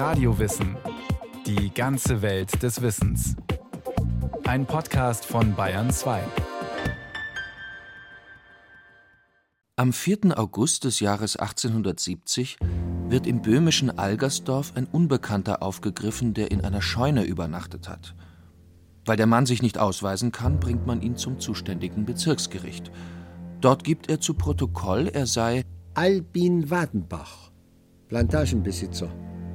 Radiowissen. Die ganze Welt des Wissens. Ein Podcast von Bayern 2. Am 4. August des Jahres 1870 wird im böhmischen Algersdorf ein Unbekannter aufgegriffen, der in einer Scheune übernachtet hat. Weil der Mann sich nicht ausweisen kann, bringt man ihn zum zuständigen Bezirksgericht. Dort gibt er zu Protokoll, er sei Albin Wadenbach, Plantagenbesitzer,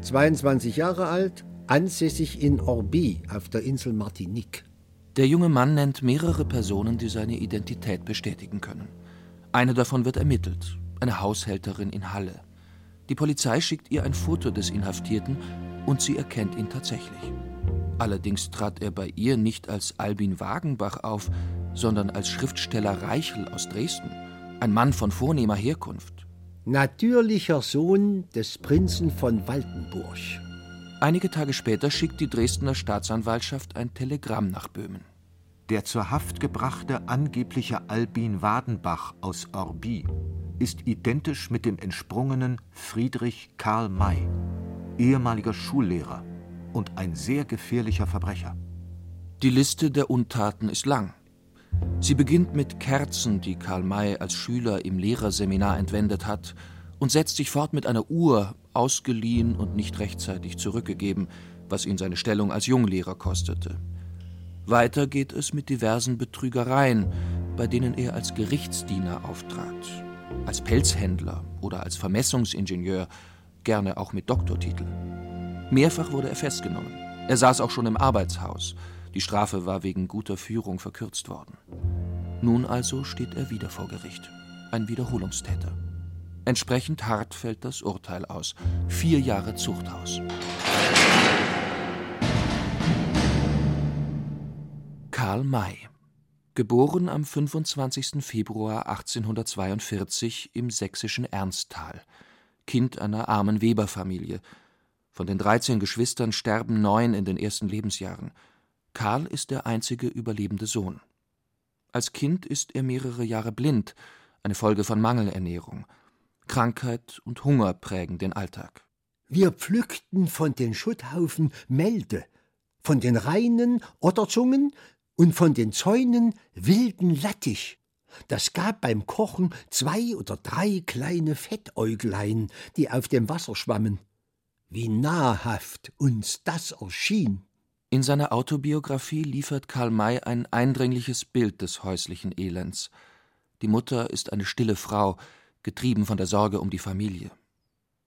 22 Jahre alt, ansässig in Orby auf der Insel Martinique. Der junge Mann nennt mehrere Personen, die seine Identität bestätigen können. Eine davon wird ermittelt, eine Haushälterin in Halle. Die Polizei schickt ihr ein Foto des Inhaftierten und sie erkennt ihn tatsächlich. Allerdings trat er bei ihr nicht als Albin Wagenbach auf, sondern als Schriftsteller Reichel aus Dresden, ein Mann von vornehmer Herkunft. Natürlicher Sohn des Prinzen von Waldenburg. Einige Tage später schickt die Dresdner Staatsanwaltschaft ein Telegramm nach Böhmen. Der zur Haft gebrachte angebliche Albin Wadenbach aus Orby ist identisch mit dem entsprungenen Friedrich Karl May, ehemaliger Schullehrer und ein sehr gefährlicher Verbrecher. Die Liste der Untaten ist lang. Sie beginnt mit Kerzen, die Karl May als Schüler im Lehrerseminar entwendet hat, und setzt sich fort mit einer Uhr, ausgeliehen und nicht rechtzeitig zurückgegeben, was ihn seine Stellung als Junglehrer kostete. Weiter geht es mit diversen Betrügereien, bei denen er als Gerichtsdiener auftrat, als Pelzhändler oder als Vermessungsingenieur, gerne auch mit Doktortitel. Mehrfach wurde er festgenommen. Er saß auch schon im Arbeitshaus. Die Strafe war wegen guter Führung verkürzt worden. Nun also steht er wieder vor Gericht. Ein Wiederholungstäter. Entsprechend hart fällt das Urteil aus. Vier Jahre Zuchthaus. Karl May. Geboren am 25. Februar 1842 im sächsischen Ernsthal. Kind einer armen Weberfamilie. Von den 13 Geschwistern sterben neun in den ersten Lebensjahren. Karl ist der einzige überlebende Sohn. Als Kind ist er mehrere Jahre blind, eine Folge von Mangelernährung. Krankheit und Hunger prägen den Alltag. Wir pflückten von den Schutthaufen Melde, von den Reinen Otterzungen und von den Zäunen wilden Lattich. Das gab beim Kochen zwei oder drei kleine Fettäuglein, die auf dem Wasser schwammen. Wie nahrhaft uns das erschien. In seiner Autobiografie liefert Karl May ein eindringliches Bild des häuslichen Elends. Die Mutter ist eine stille Frau, getrieben von der Sorge um die Familie.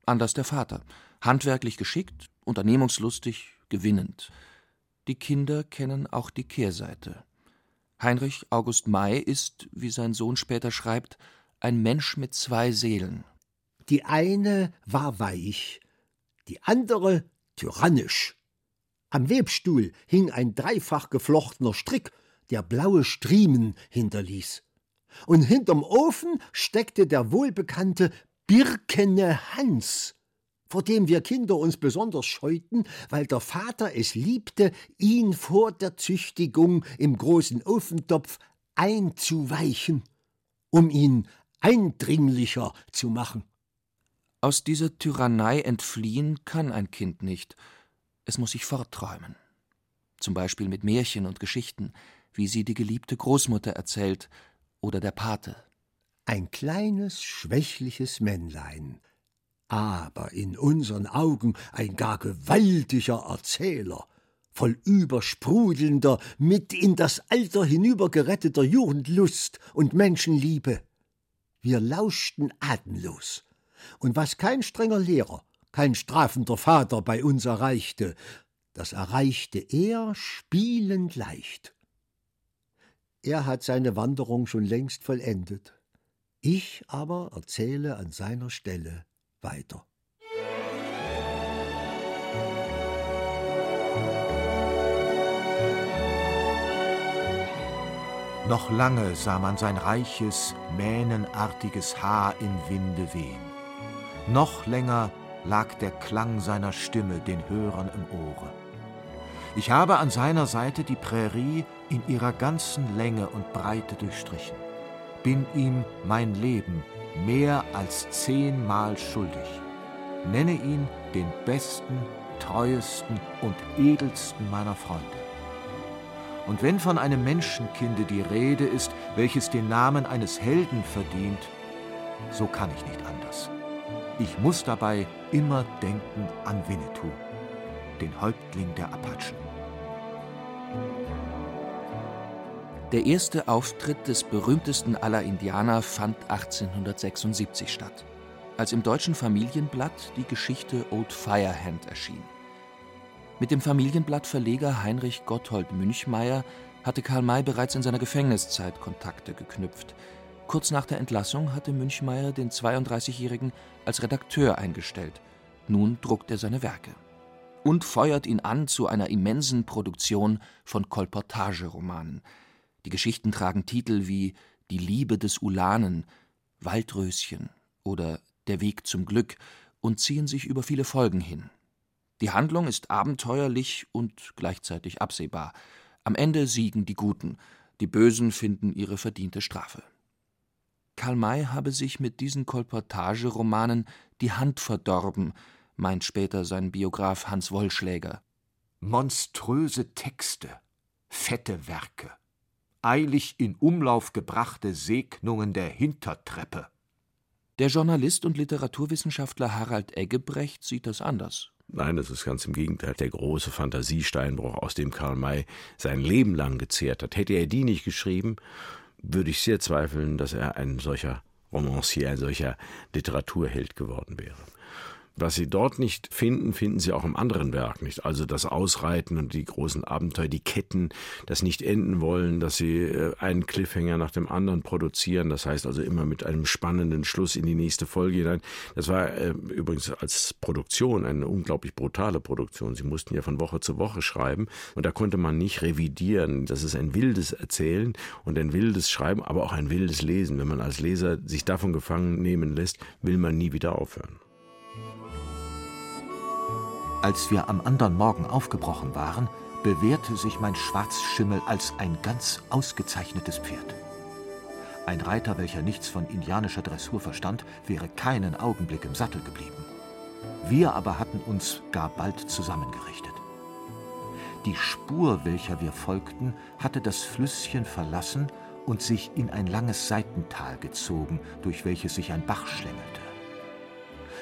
Anders der Vater, handwerklich geschickt, unternehmungslustig, gewinnend. Die Kinder kennen auch die Kehrseite. Heinrich August May ist, wie sein Sohn später schreibt, ein Mensch mit zwei Seelen. Die eine war weich, die andere tyrannisch. Am Webstuhl hing ein dreifach geflochtener Strick, der blaue Striemen hinterließ. Und hinterm Ofen steckte der wohlbekannte Birkene Hans, vor dem wir Kinder uns besonders scheuten, weil der Vater es liebte, ihn vor der Züchtigung im großen Ofentopf einzuweichen, um ihn eindringlicher zu machen. Aus dieser Tyrannei entfliehen kann ein Kind nicht. Es muss sich fortträumen. Zum Beispiel mit Märchen und Geschichten, wie sie die geliebte Großmutter erzählt oder der Pate. Ein kleines, schwächliches Männlein, aber in unseren Augen ein gar gewaltiger Erzähler, voll übersprudelnder, mit in das Alter hinübergeretteter Jugendlust und Menschenliebe. Wir lauschten atemlos und was kein strenger Lehrer, kein strafender Vater bei uns erreichte, das erreichte er spielend leicht. Er hat seine Wanderung schon längst vollendet. Ich aber erzähle an seiner Stelle weiter. Noch lange sah man sein reiches, mähnenartiges Haar im Winde wehen. Noch länger lag der Klang seiner Stimme den Hörern im Ohre. Ich habe an seiner Seite die Prärie in ihrer ganzen Länge und Breite durchstrichen, bin ihm mein Leben mehr als zehnmal schuldig, nenne ihn den besten treuesten und edelsten meiner Freunde. Und wenn von einem Menschenkinde die Rede ist, welches den Namen eines Helden verdient, so kann ich nicht anders. Ich muss dabei immer denken an Winnetou, den Häuptling der Apachen. Der erste Auftritt des berühmtesten aller Indianer fand 1876 statt, als im deutschen Familienblatt die Geschichte Old Firehand erschien. Mit dem Familienblattverleger Heinrich Gotthold Münchmeyer hatte Karl May bereits in seiner Gefängniszeit Kontakte geknüpft. Kurz nach der Entlassung hatte Münchmeyer den 32-Jährigen als Redakteur eingestellt. Nun druckt er seine Werke und feuert ihn an zu einer immensen Produktion von Kolportageromanen. Die Geschichten tragen Titel wie Die Liebe des Ulanen, Waldröschen oder Der Weg zum Glück und ziehen sich über viele Folgen hin. Die Handlung ist abenteuerlich und gleichzeitig absehbar. Am Ende siegen die Guten, die Bösen finden ihre verdiente Strafe. Karl May habe sich mit diesen Kolportageromanen die Hand verdorben, meint später sein Biograf Hans Wollschläger. Monströse Texte, fette Werke, eilig in Umlauf gebrachte Segnungen der Hintertreppe. Der Journalist und Literaturwissenschaftler Harald Eggebrecht sieht das anders. Nein, das ist ganz im Gegenteil. Der große Fantasiesteinbruch, aus dem Karl May sein Leben lang gezehrt hat. Hätte er die nicht geschrieben, würde ich sehr zweifeln, dass er ein solcher Romancier, ein solcher Literaturheld geworden wäre. Was Sie dort nicht finden, finden Sie auch im anderen Werk nicht. Also das Ausreiten und die großen Abenteuer, die Ketten, das nicht enden wollen, dass Sie äh, einen Cliffhanger nach dem anderen produzieren. Das heißt also immer mit einem spannenden Schluss in die nächste Folge hinein. Das war äh, übrigens als Produktion eine unglaublich brutale Produktion. Sie mussten ja von Woche zu Woche schreiben und da konnte man nicht revidieren. Das ist ein wildes Erzählen und ein wildes Schreiben, aber auch ein wildes Lesen. Wenn man als Leser sich davon gefangen nehmen lässt, will man nie wieder aufhören. Als wir am anderen Morgen aufgebrochen waren, bewährte sich mein Schwarzschimmel als ein ganz ausgezeichnetes Pferd. Ein Reiter, welcher nichts von indianischer Dressur verstand, wäre keinen Augenblick im Sattel geblieben. Wir aber hatten uns gar bald zusammengerichtet. Die Spur, welcher wir folgten, hatte das Flüsschen verlassen und sich in ein langes Seitental gezogen, durch welches sich ein Bach schlängelte.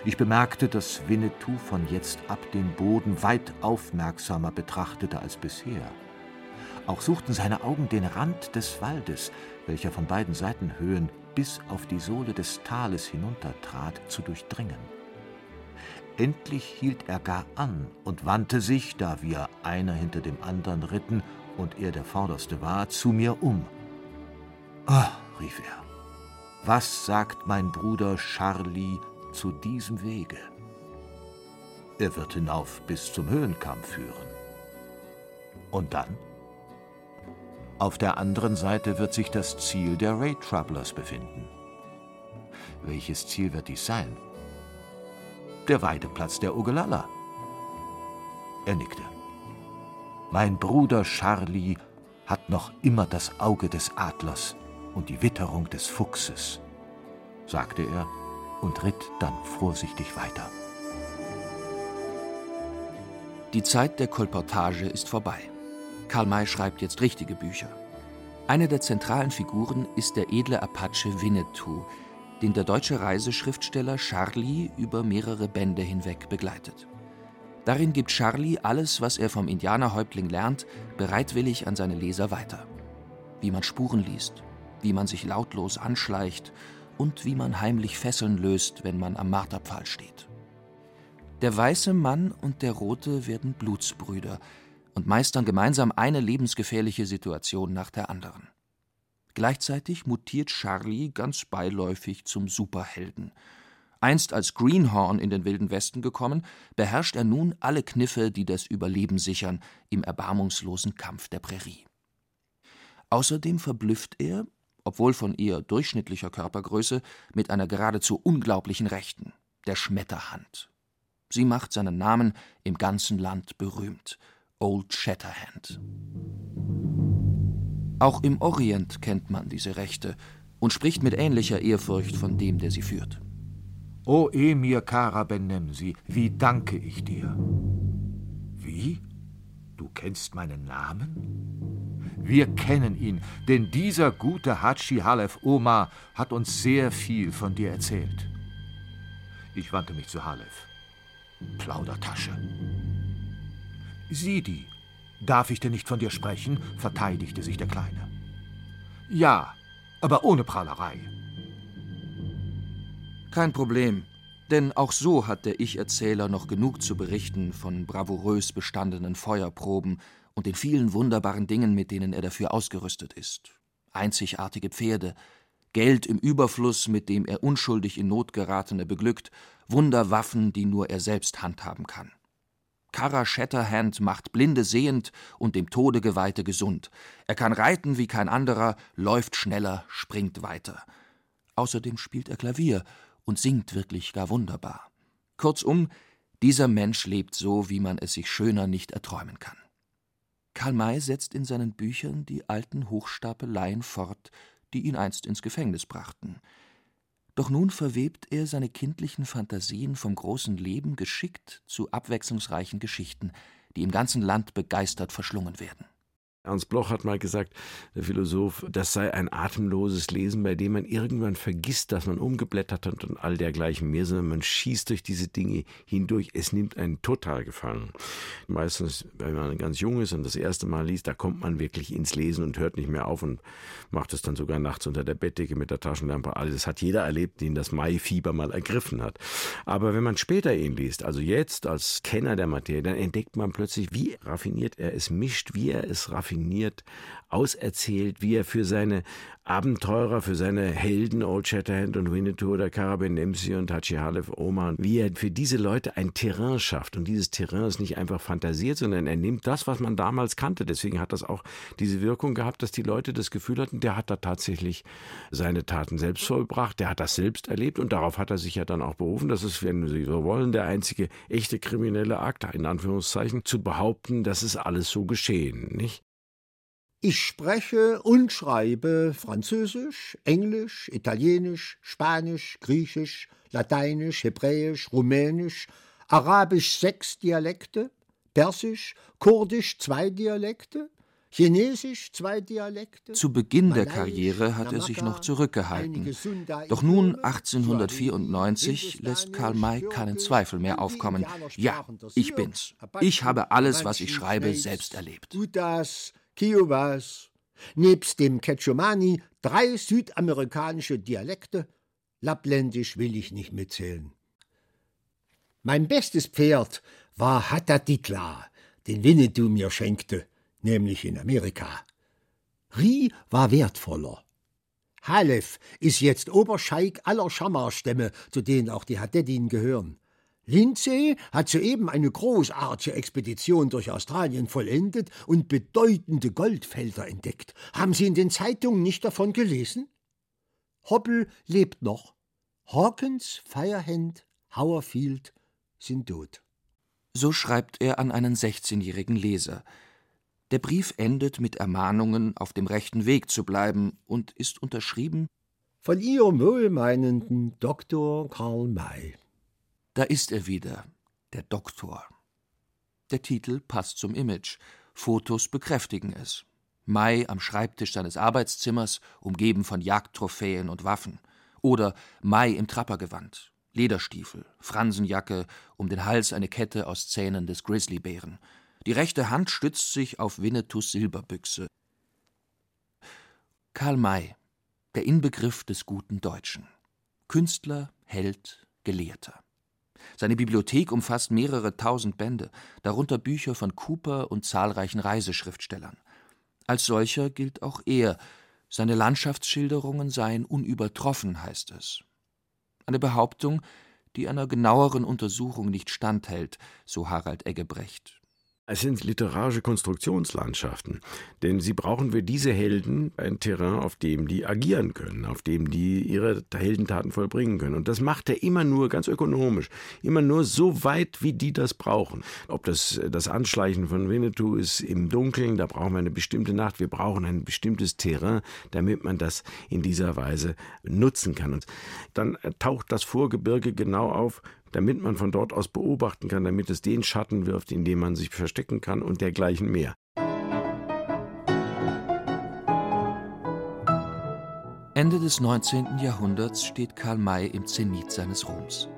Ich bemerkte, dass Winnetou von jetzt ab den Boden weit aufmerksamer betrachtete als bisher. Auch suchten seine Augen den Rand des Waldes, welcher von beiden Seitenhöhen bis auf die Sohle des Tales hinuntertrat, zu durchdringen. Endlich hielt er gar an und wandte sich, da wir einer hinter dem anderen ritten und er der Vorderste war, zu mir um. Ah, rief er, was sagt mein Bruder Charlie zu diesem Wege. Er wird hinauf bis zum Höhenkamm führen. Und dann? Auf der anderen Seite wird sich das Ziel der Raid Troublers befinden. Welches Ziel wird dies sein? Der Weideplatz der Ogallala. Er nickte. Mein Bruder Charlie hat noch immer das Auge des Adlers und die Witterung des Fuchses, sagte er und ritt dann vorsichtig weiter. Die Zeit der Kolportage ist vorbei. Karl May schreibt jetzt richtige Bücher. Eine der zentralen Figuren ist der edle Apache Winnetou, den der deutsche Reiseschriftsteller Charlie über mehrere Bände hinweg begleitet. Darin gibt Charlie alles, was er vom Indianerhäuptling lernt, bereitwillig an seine Leser weiter. Wie man Spuren liest, wie man sich lautlos anschleicht und wie man heimlich Fesseln löst, wenn man am Marterpfahl steht. Der weiße Mann und der rote werden Blutsbrüder und meistern gemeinsam eine lebensgefährliche Situation nach der anderen. Gleichzeitig mutiert Charlie ganz beiläufig zum Superhelden. Einst als Greenhorn in den Wilden Westen gekommen, beherrscht er nun alle Kniffe, die das Überleben sichern im erbarmungslosen Kampf der Prärie. Außerdem verblüfft er, obwohl von eher durchschnittlicher Körpergröße, mit einer geradezu unglaublichen Rechten, der Schmetterhand. Sie macht seinen Namen im ganzen Land berühmt. Old Shatterhand. Auch im Orient kennt man diese Rechte und spricht mit ähnlicher Ehrfurcht von dem, der sie führt. O Emir Kara Benemsi, wie danke ich dir! Du kennst meinen Namen? Wir kennen ihn, denn dieser gute Hatschi Halef Omar hat uns sehr viel von dir erzählt. Ich wandte mich zu Halef. Plaudertasche. Sidi, darf ich denn nicht von dir sprechen? verteidigte sich der Kleine. Ja, aber ohne Prahlerei. Kein Problem, denn auch so hat der Ich-Erzähler noch genug zu berichten von bravourös bestandenen Feuerproben und den vielen wunderbaren Dingen, mit denen er dafür ausgerüstet ist. Einzigartige Pferde, Geld im Überfluss, mit dem er unschuldig in Not geratene beglückt, Wunderwaffen, die nur er selbst handhaben kann. Kara Shatterhand macht Blinde sehend und dem Tode Geweihte gesund. Er kann reiten wie kein anderer, läuft schneller, springt weiter. Außerdem spielt er Klavier und singt wirklich gar wunderbar. Kurzum, dieser Mensch lebt so, wie man es sich schöner nicht erträumen kann. Karl May setzt in seinen Büchern die alten Hochstapeleien fort, die ihn einst ins Gefängnis brachten. Doch nun verwebt er seine kindlichen Phantasien vom großen Leben geschickt zu abwechslungsreichen Geschichten, die im ganzen Land begeistert verschlungen werden. Ernst Bloch hat mal gesagt, der Philosoph, das sei ein atemloses Lesen, bei dem man irgendwann vergisst, dass man umgeblättert hat und all dergleichen mehr, sondern man schießt durch diese Dinge hindurch. Es nimmt einen total gefangen. Meistens, wenn man ganz jung ist und das erste Mal liest, da kommt man wirklich ins Lesen und hört nicht mehr auf und macht es dann sogar nachts unter der Bettdecke mit der Taschenlampe. Alles das hat jeder erlebt, den das Maifieber mal ergriffen hat. Aber wenn man später ihn liest, also jetzt als Kenner der Materie, dann entdeckt man plötzlich, wie raffiniert er es mischt, wie er es raffiniert raffiniert auserzählt, wie er für seine Abenteurer, für seine Helden, Old Shatterhand und Winnetou oder Carabin Dempsey und Hachi Halef Oma, wie er für diese Leute ein Terrain schafft. Und dieses Terrain ist nicht einfach fantasiert, sondern er nimmt das, was man damals kannte. Deswegen hat das auch diese Wirkung gehabt, dass die Leute das Gefühl hatten, der hat da tatsächlich seine Taten selbst vollbracht, der hat das selbst erlebt und darauf hat er sich ja dann auch berufen. Das ist, wenn Sie so wollen, der einzige echte kriminelle Akt, in Anführungszeichen, zu behaupten, das ist alles so geschehen, nicht? Ich spreche und schreibe Französisch, Englisch, Italienisch, Spanisch, Griechisch, Lateinisch, Hebräisch, Rumänisch, Arabisch sechs Dialekte, Persisch, Kurdisch zwei Dialekte, Chinesisch zwei Dialekte. Zu Beginn der Karriere hat er sich noch zurückgehalten. Doch nun, 1894, lässt Karl May keinen Zweifel mehr aufkommen. Ja, ich bin's. Ich habe alles, was ich schreibe, selbst erlebt. Kiowas, nebst dem Quechumani drei südamerikanische Dialekte, Lappländisch will ich nicht mitzählen. Mein bestes Pferd war Hatatitla, den Winnetou mir schenkte, nämlich in Amerika. Ri war wertvoller. Halef ist jetzt Oberscheik aller Schamar-Stämme, zu denen auch die Hadeddin gehören. Lindsay hat soeben eine großartige Expedition durch Australien vollendet und bedeutende Goldfelder entdeckt. Haben Sie in den Zeitungen nicht davon gelesen? Hobble lebt noch. Hawkins, Firehand, Howerfield sind tot. So schreibt er an einen 16-jährigen Leser. Der Brief endet mit Ermahnungen, auf dem rechten Weg zu bleiben und ist unterschrieben von Ihrem wohlmeinenden Dr. Karl May. Da ist er wieder, der Doktor. Der Titel passt zum Image. Fotos bekräftigen es. Mai am Schreibtisch seines Arbeitszimmers, umgeben von Jagdtrophäen und Waffen. Oder Mai im Trappergewand, Lederstiefel, Fransenjacke, um den Hals eine Kette aus Zähnen des Grizzlybären. Die rechte Hand stützt sich auf Winnetous Silberbüchse. Karl May, der Inbegriff des guten Deutschen. Künstler, Held, Gelehrter. Seine Bibliothek umfasst mehrere tausend Bände, darunter Bücher von Cooper und zahlreichen Reiseschriftstellern. Als solcher gilt auch er, seine Landschaftsschilderungen seien unübertroffen, heißt es. Eine Behauptung, die einer genaueren Untersuchung nicht standhält, so Harald Eggebrecht. Es sind literarische Konstruktionslandschaften, denn sie brauchen für diese Helden ein Terrain, auf dem die agieren können, auf dem die ihre Heldentaten vollbringen können. Und das macht er immer nur ganz ökonomisch, immer nur so weit, wie die das brauchen. Ob das das Anschleichen von Winnetou ist im Dunkeln, da brauchen wir eine bestimmte Nacht, wir brauchen ein bestimmtes Terrain, damit man das in dieser Weise nutzen kann. Und dann taucht das Vorgebirge genau auf, damit man von dort aus beobachten kann, damit es den Schatten wirft, in dem man sich verstecken kann und dergleichen mehr. Ende des 19. Jahrhunderts steht Karl May im Zenit seines Ruhms.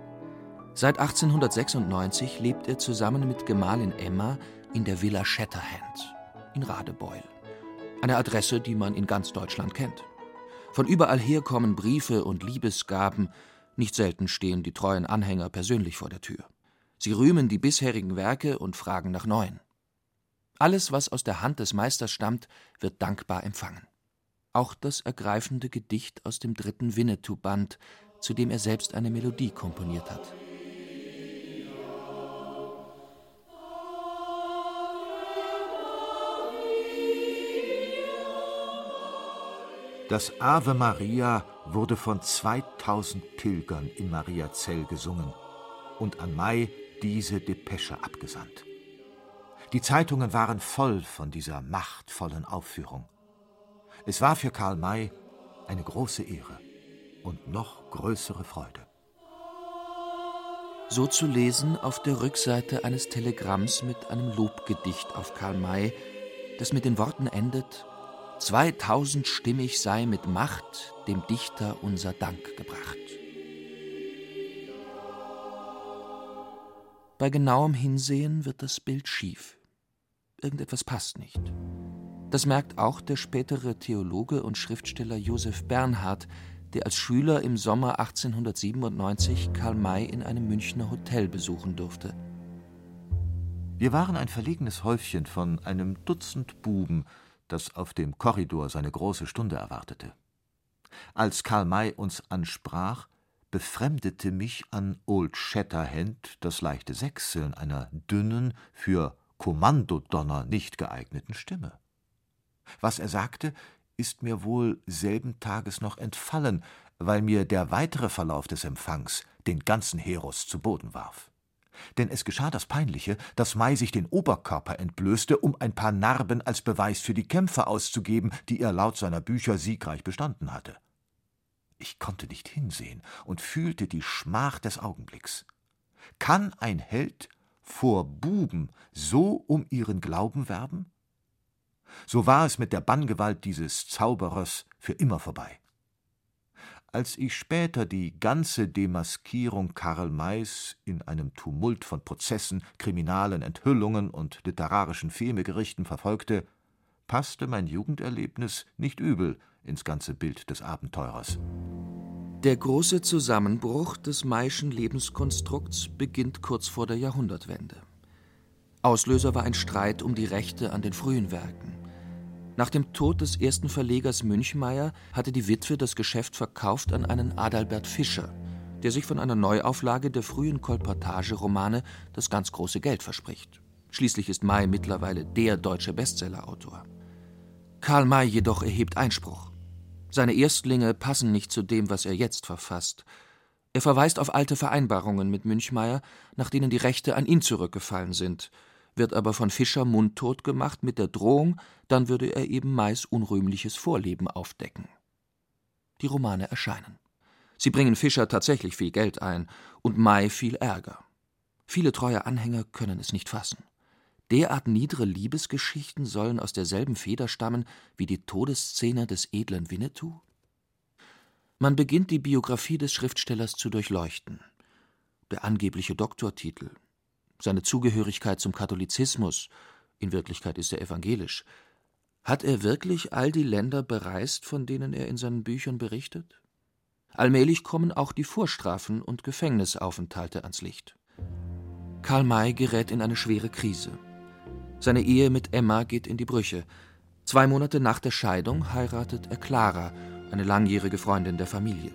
Seit 1896 lebt er zusammen mit Gemahlin Emma in der Villa Shatterhand in Radebeul. Eine Adresse, die man in ganz Deutschland kennt. Von überall her kommen Briefe und Liebesgaben, nicht selten stehen die treuen Anhänger persönlich vor der Tür. Sie rühmen die bisherigen Werke und fragen nach neuen. Alles, was aus der Hand des Meisters stammt, wird dankbar empfangen. Auch das ergreifende Gedicht aus dem dritten Winnetou-Band, zu dem er selbst eine Melodie komponiert hat. Das Ave Maria wurde von 2000 Pilgern in Mariazell gesungen und an Mai diese Depesche abgesandt. Die Zeitungen waren voll von dieser machtvollen Aufführung. Es war für Karl May eine große Ehre und noch größere Freude. So zu lesen auf der Rückseite eines Telegramms mit einem Lobgedicht auf Karl May, das mit den Worten endet: Zweitausendstimmig sei mit Macht dem Dichter unser Dank gebracht. Bei genauem Hinsehen wird das Bild schief. Irgendetwas passt nicht. Das merkt auch der spätere Theologe und Schriftsteller Josef Bernhard, der als Schüler im Sommer 1897 Karl May in einem Münchner Hotel besuchen durfte. Wir waren ein verlegenes Häufchen von einem Dutzend Buben, das auf dem Korridor seine große Stunde erwartete. Als Karl May uns ansprach, befremdete mich an Old Shatterhand das leichte Sechseln einer dünnen, für Kommandodonner nicht geeigneten Stimme. Was er sagte, ist mir wohl selben Tages noch entfallen, weil mir der weitere Verlauf des Empfangs den ganzen Heros zu Boden warf. Denn es geschah das Peinliche, dass Mai sich den Oberkörper entblößte, um ein paar Narben als Beweis für die Kämpfe auszugeben, die er laut seiner Bücher siegreich bestanden hatte. Ich konnte nicht hinsehen und fühlte die Schmach des Augenblicks. Kann ein Held vor Buben so um ihren Glauben werben? So war es mit der Banngewalt dieses Zauberers für immer vorbei. Als ich später die ganze Demaskierung Karl Mays in einem Tumult von Prozessen, kriminalen Enthüllungen und literarischen Femegerichten verfolgte, passte mein Jugenderlebnis nicht übel ins ganze Bild des Abenteurers. Der große Zusammenbruch des Mayschen Lebenskonstrukts beginnt kurz vor der Jahrhundertwende. Auslöser war ein Streit um die Rechte an den frühen Werken. Nach dem Tod des ersten Verlegers Münchmeyer hatte die Witwe das Geschäft verkauft an einen Adalbert Fischer, der sich von einer Neuauflage der frühen Kolportageromane das ganz große Geld verspricht. Schließlich ist May mittlerweile der deutsche Bestsellerautor. Karl May jedoch erhebt Einspruch. Seine Erstlinge passen nicht zu dem, was er jetzt verfasst. Er verweist auf alte Vereinbarungen mit Münchmeyer, nach denen die Rechte an ihn zurückgefallen sind – wird aber von Fischer mundtot gemacht mit der Drohung, dann würde er eben Mais unrühmliches Vorleben aufdecken. Die Romane erscheinen. Sie bringen Fischer tatsächlich viel Geld ein und Mai viel Ärger. Viele treue Anhänger können es nicht fassen. Derart niedere Liebesgeschichten sollen aus derselben Feder stammen wie die Todesszene des edlen Winnetou? Man beginnt die Biografie des Schriftstellers zu durchleuchten. Der angebliche Doktortitel, seine Zugehörigkeit zum Katholizismus, in Wirklichkeit ist er evangelisch, hat er wirklich all die Länder bereist, von denen er in seinen Büchern berichtet? Allmählich kommen auch die Vorstrafen und Gefängnisaufenthalte ans Licht. Karl May gerät in eine schwere Krise. Seine Ehe mit Emma geht in die Brüche. Zwei Monate nach der Scheidung heiratet er Clara, eine langjährige Freundin der Familie.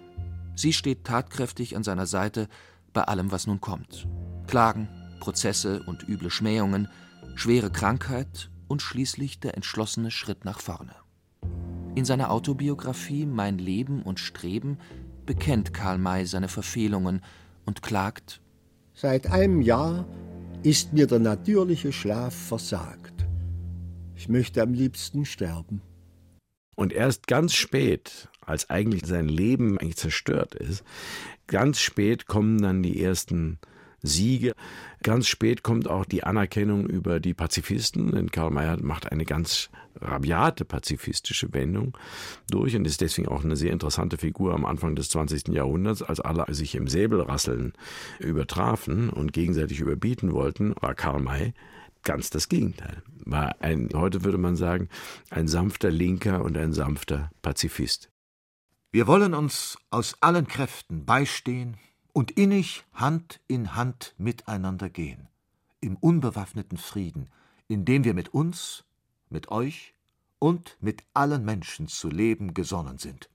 Sie steht tatkräftig an seiner Seite bei allem, was nun kommt. Klagen, Prozesse und üble Schmähungen, schwere Krankheit und schließlich der entschlossene Schritt nach vorne. In seiner Autobiografie Mein Leben und Streben bekennt Karl May seine Verfehlungen und klagt Seit einem Jahr ist mir der natürliche Schlaf versagt. Ich möchte am liebsten sterben. Und erst ganz spät, als eigentlich sein Leben eigentlich zerstört ist, ganz spät kommen dann die ersten Siege. Ganz spät kommt auch die Anerkennung über die Pazifisten, denn Karl May macht eine ganz rabiate pazifistische Wendung durch und ist deswegen auch eine sehr interessante Figur am Anfang des 20. Jahrhunderts, als alle sich im Säbelrasseln übertrafen und gegenseitig überbieten wollten, war Karl May ganz das Gegenteil. War ein, heute würde man sagen, ein sanfter Linker und ein sanfter Pazifist. Wir wollen uns aus allen Kräften beistehen und innig Hand in Hand miteinander gehen, im unbewaffneten Frieden, in dem wir mit uns, mit euch und mit allen Menschen zu leben gesonnen sind.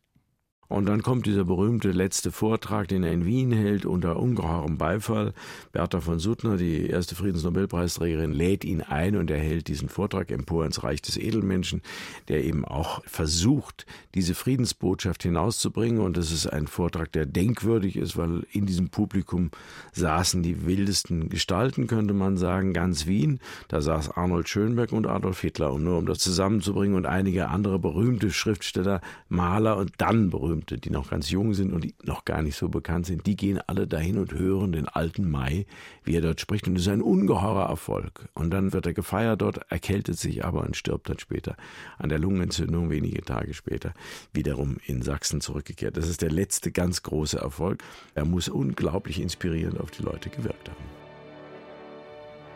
Und dann kommt dieser berühmte letzte Vortrag, den er in Wien hält, unter ungeheurem Beifall. Bertha von Suttner, die erste Friedensnobelpreisträgerin, lädt ihn ein und er hält diesen Vortrag empor ins Reich des Edelmenschen, der eben auch versucht, diese Friedensbotschaft hinauszubringen. Und das ist ein Vortrag, der denkwürdig ist, weil in diesem Publikum saßen die wildesten Gestalten, könnte man sagen, ganz Wien. Da saß Arnold Schönberg und Adolf Hitler. Und nur um das zusammenzubringen und einige andere berühmte Schriftsteller, Maler und dann berühmte Berühmte, die noch ganz jung sind und die noch gar nicht so bekannt sind, die gehen alle dahin und hören den alten Mai, wie er dort spricht. Und es ist ein ungeheurer Erfolg. Und dann wird er gefeiert dort, erkältet sich aber und stirbt dann später an der Lungenentzündung, wenige Tage später, wiederum in Sachsen zurückgekehrt. Das ist der letzte ganz große Erfolg. Er muss unglaublich inspirierend auf die Leute gewirkt haben.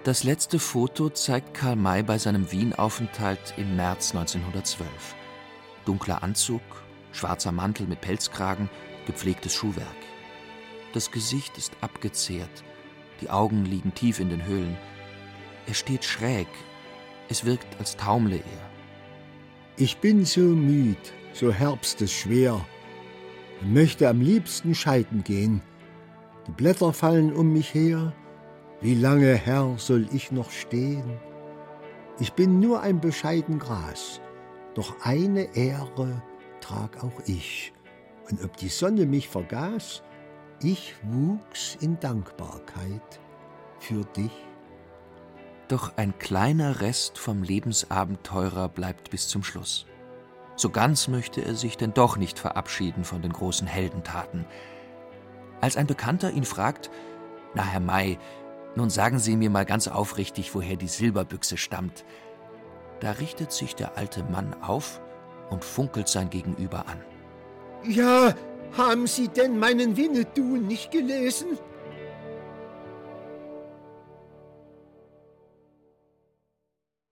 Das letzte Foto zeigt Karl May bei seinem Wien-Aufenthalt im März 1912. Dunkler Anzug, schwarzer Mantel mit Pelzkragen, gepflegtes Schuhwerk. Das Gesicht ist abgezehrt, die Augen liegen tief in den Höhlen. Er steht schräg, es wirkt, als taumle er. Ich bin so müd, so herbstesschwer, und möchte am liebsten scheiden gehen. Die Blätter fallen um mich her, wie lange, Herr, soll ich noch stehen? Ich bin nur ein bescheiden Gras, doch eine Ehre trag auch ich. Und ob die Sonne mich vergaß, ich wuchs in Dankbarkeit für dich. Doch ein kleiner Rest vom Lebensabenteurer bleibt bis zum Schluss. So ganz möchte er sich denn doch nicht verabschieden von den großen Heldentaten. Als ein Bekannter ihn fragt, na Herr May, nun sagen Sie mir mal ganz aufrichtig, woher die Silberbüchse stammt. Da richtet sich der alte Mann auf und funkelt sein Gegenüber an. Ja, haben Sie denn meinen Winnetou nicht gelesen?